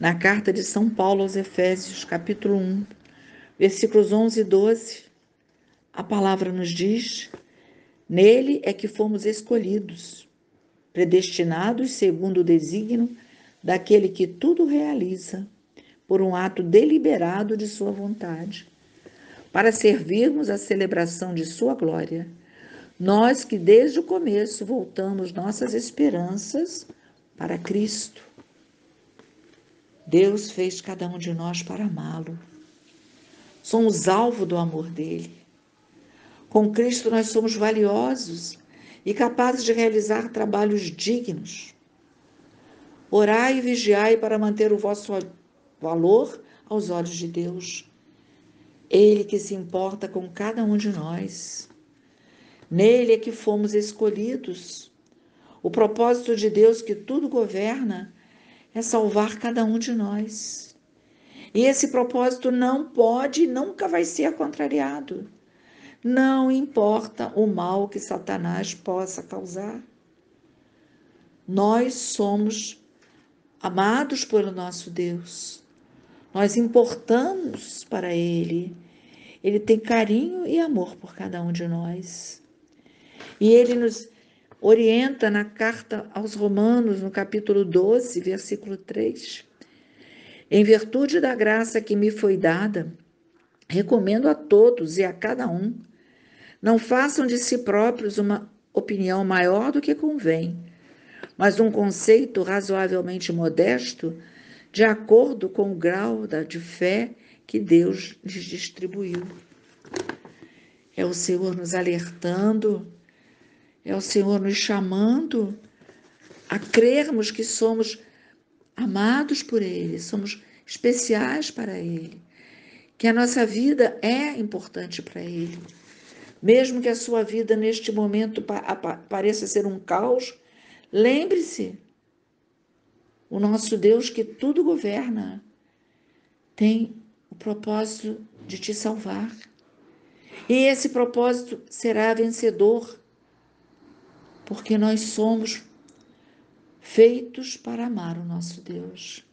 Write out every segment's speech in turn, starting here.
na carta de São Paulo aos Efésios, capítulo 1, versículos 11 e 12, a palavra nos diz: Nele é que fomos escolhidos, predestinados segundo o desígnio daquele que tudo realiza, por um ato deliberado de Sua vontade, para servirmos à celebração de Sua glória. Nós que desde o começo voltamos nossas esperanças para Cristo. Deus fez cada um de nós para amá-lo. Somos alvo do amor dele. Com Cristo nós somos valiosos e capazes de realizar trabalhos dignos. Orai e vigiai para manter o vosso valor aos olhos de Deus. Ele que se importa com cada um de nós. Nele é que fomos escolhidos. O propósito de Deus que tudo governa é salvar cada um de nós. E esse propósito não pode e nunca vai ser contrariado. Não importa o mal que Satanás possa causar. Nós somos amados pelo nosso Deus. Nós importamos para Ele. Ele tem carinho e amor por cada um de nós. E Ele nos orienta na carta aos Romanos, no capítulo 12, versículo 3. Em virtude da graça que me foi dada, recomendo a todos e a cada um, não façam de si próprios uma opinião maior do que convém, mas um conceito razoavelmente modesto, de acordo com o grau de fé que Deus lhes distribuiu. É o Senhor nos alertando é o Senhor nos chamando a crermos que somos amados por Ele, somos especiais para Ele, que a nossa vida é importante para Ele. Mesmo que a sua vida neste momento pareça ser um caos, lembre-se: o nosso Deus que tudo governa tem o propósito de te salvar. E esse propósito será vencedor porque nós somos feitos para amar o nosso Deus.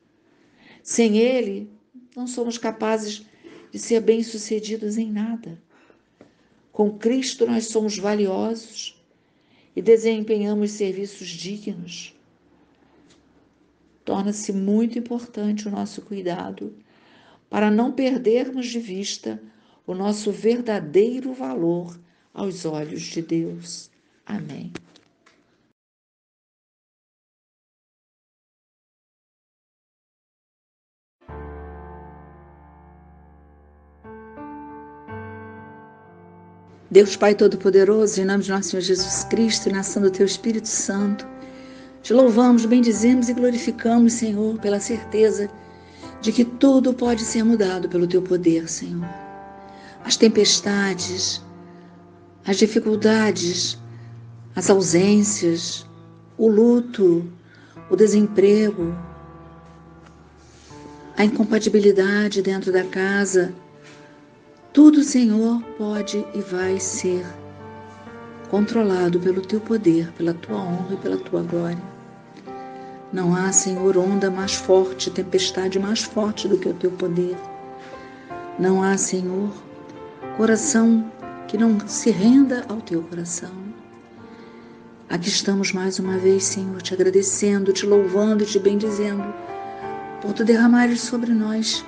Sem Ele, não somos capazes de ser bem-sucedidos em nada. Com Cristo, nós somos valiosos e desempenhamos serviços dignos. Torna-se muito importante o nosso cuidado para não perdermos de vista o nosso verdadeiro valor aos olhos de Deus. Amém. Deus Pai Todo-Poderoso, em nome de nosso Senhor Jesus Cristo e nação do Teu Espírito Santo, te louvamos, bendizemos e glorificamos, Senhor, pela certeza de que tudo pode ser mudado pelo Teu poder, Senhor. As tempestades, as dificuldades, as ausências, o luto, o desemprego, a incompatibilidade dentro da casa, tudo, Senhor, pode e vai ser controlado pelo teu poder, pela tua honra e pela tua glória. Não há, Senhor, onda mais forte, tempestade mais forte do que o teu poder. Não há, Senhor, coração que não se renda ao teu coração. Aqui estamos mais uma vez, Senhor, te agradecendo, te louvando e te bendizendo por tu derramares sobre nós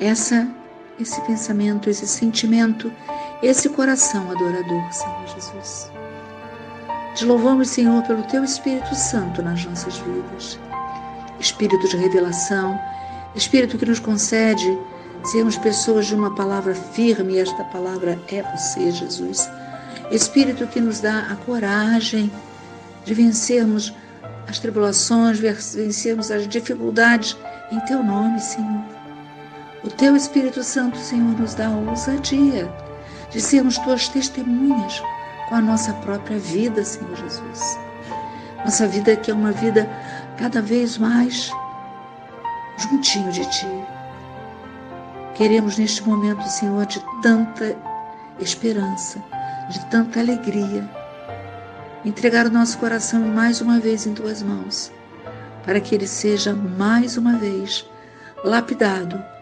essa esse pensamento, esse sentimento, esse coração adorador, Senhor Jesus. Te louvamos, Senhor, pelo Teu Espírito Santo nas nossas vidas. Espírito de revelação, Espírito que nos concede sermos pessoas de uma palavra firme, e esta palavra é você, Jesus. Espírito que nos dá a coragem de vencermos as tribulações, vencermos as dificuldades em Teu nome, Senhor. O teu Espírito Santo, Senhor, nos dá a ousadia de sermos tuas testemunhas com a nossa própria vida, Senhor Jesus. Nossa vida que é uma vida cada vez mais juntinho de Ti. Queremos neste momento, Senhor, de tanta esperança, de tanta alegria, entregar o nosso coração mais uma vez em Tuas mãos, para que ele seja mais uma vez lapidado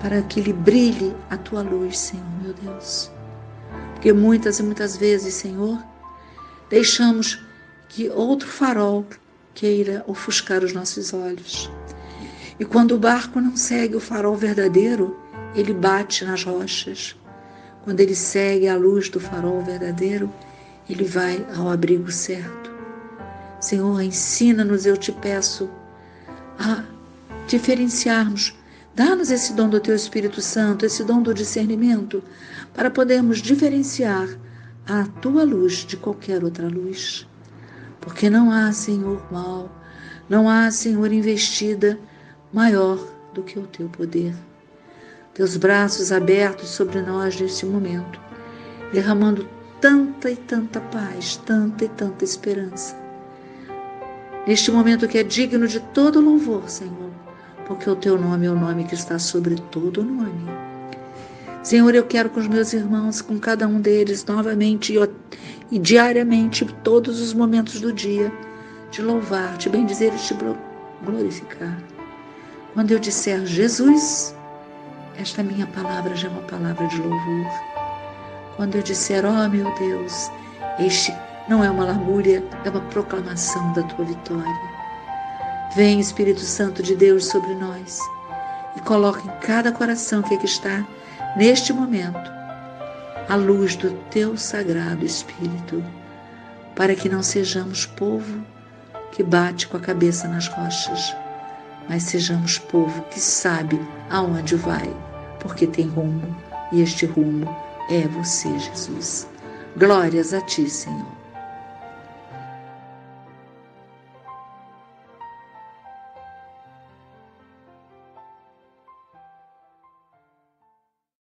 para que lhe brilhe a tua luz, Senhor, meu Deus. Porque muitas e muitas vezes, Senhor, deixamos que outro farol queira ofuscar os nossos olhos. E quando o barco não segue o farol verdadeiro, ele bate nas rochas. Quando ele segue a luz do farol verdadeiro, ele vai ao abrigo certo. Senhor, ensina-nos, eu te peço, a diferenciarmos. Dá-nos esse dom do Teu Espírito Santo, esse dom do discernimento, para podermos diferenciar a Tua luz de qualquer outra luz. Porque não há, Senhor, mal, não há, Senhor, investida maior do que o Teu poder. Teus braços abertos sobre nós neste momento, derramando tanta e tanta paz, tanta e tanta esperança neste momento que é digno de todo louvor, Senhor, porque o teu nome é o nome que está sobre todo nome. Senhor, eu quero com os meus irmãos, com cada um deles, novamente e, diariamente, todos os momentos do dia, te louvar, te bendizer e te glorificar. Quando eu disser Jesus, esta minha palavra já é uma palavra de louvor. Quando eu disser, ó oh, meu Deus, este não é uma lamúria, é uma proclamação da tua vitória. Vem, Espírito Santo de Deus, sobre nós e coloca em cada coração que aqui está, neste momento, a luz do teu sagrado Espírito, para que não sejamos povo que bate com a cabeça nas rochas, mas sejamos povo que sabe aonde vai, porque tem rumo, e este rumo é você, Jesus. Glórias a ti, Senhor.